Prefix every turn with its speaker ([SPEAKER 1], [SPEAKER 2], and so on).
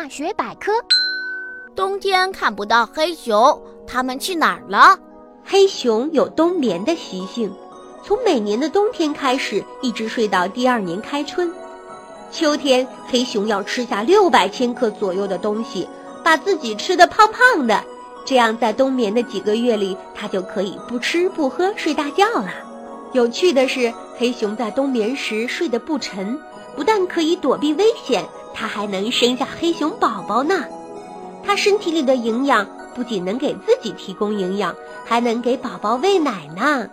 [SPEAKER 1] 大学百科。
[SPEAKER 2] 冬天看不到黑熊，它们去哪儿了？
[SPEAKER 3] 黑熊有冬眠的习性，从每年的冬天开始，一直睡到第二年开春。秋天，黑熊要吃下六百千克左右的东西，把自己吃得胖胖的，这样在冬眠的几个月里，它就可以不吃不喝睡大觉了。有趣的是，黑熊在冬眠时睡得不沉，不但可以躲避危险，它还能生下黑熊宝宝呢。它身体里的营养不仅能给自己提供营养，还能给宝宝喂奶呢。